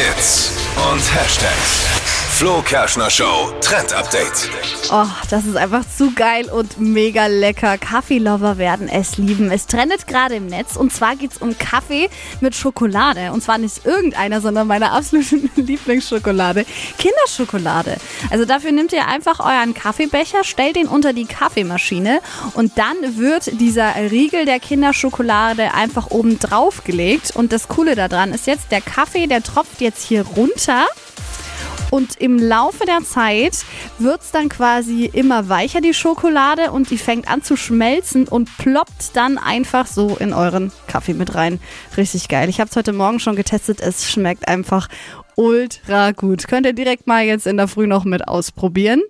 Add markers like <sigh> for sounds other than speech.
Hits und Hashtags. Flo Kerschner Show Trend Update. Oh, das ist einfach zu geil und mega lecker. Kaffeelover werden es lieben. Es trendet gerade im Netz und zwar geht es um Kaffee mit Schokolade. Und zwar nicht irgendeiner, sondern meine absolute <laughs> Lieblingsschokolade. Kinderschokolade. Also dafür nehmt ihr einfach euren Kaffeebecher, stellt den unter die Kaffeemaschine und dann wird dieser Riegel der Kinderschokolade einfach oben drauf gelegt. Und das Coole daran ist jetzt, der Kaffee, der tropft jetzt hier runter. Und im Laufe der Zeit wird es dann quasi immer weicher, die Schokolade, und die fängt an zu schmelzen und ploppt dann einfach so in euren Kaffee mit rein. Richtig geil. Ich habe es heute Morgen schon getestet. Es schmeckt einfach ultra gut. Könnt ihr direkt mal jetzt in der Früh noch mit ausprobieren.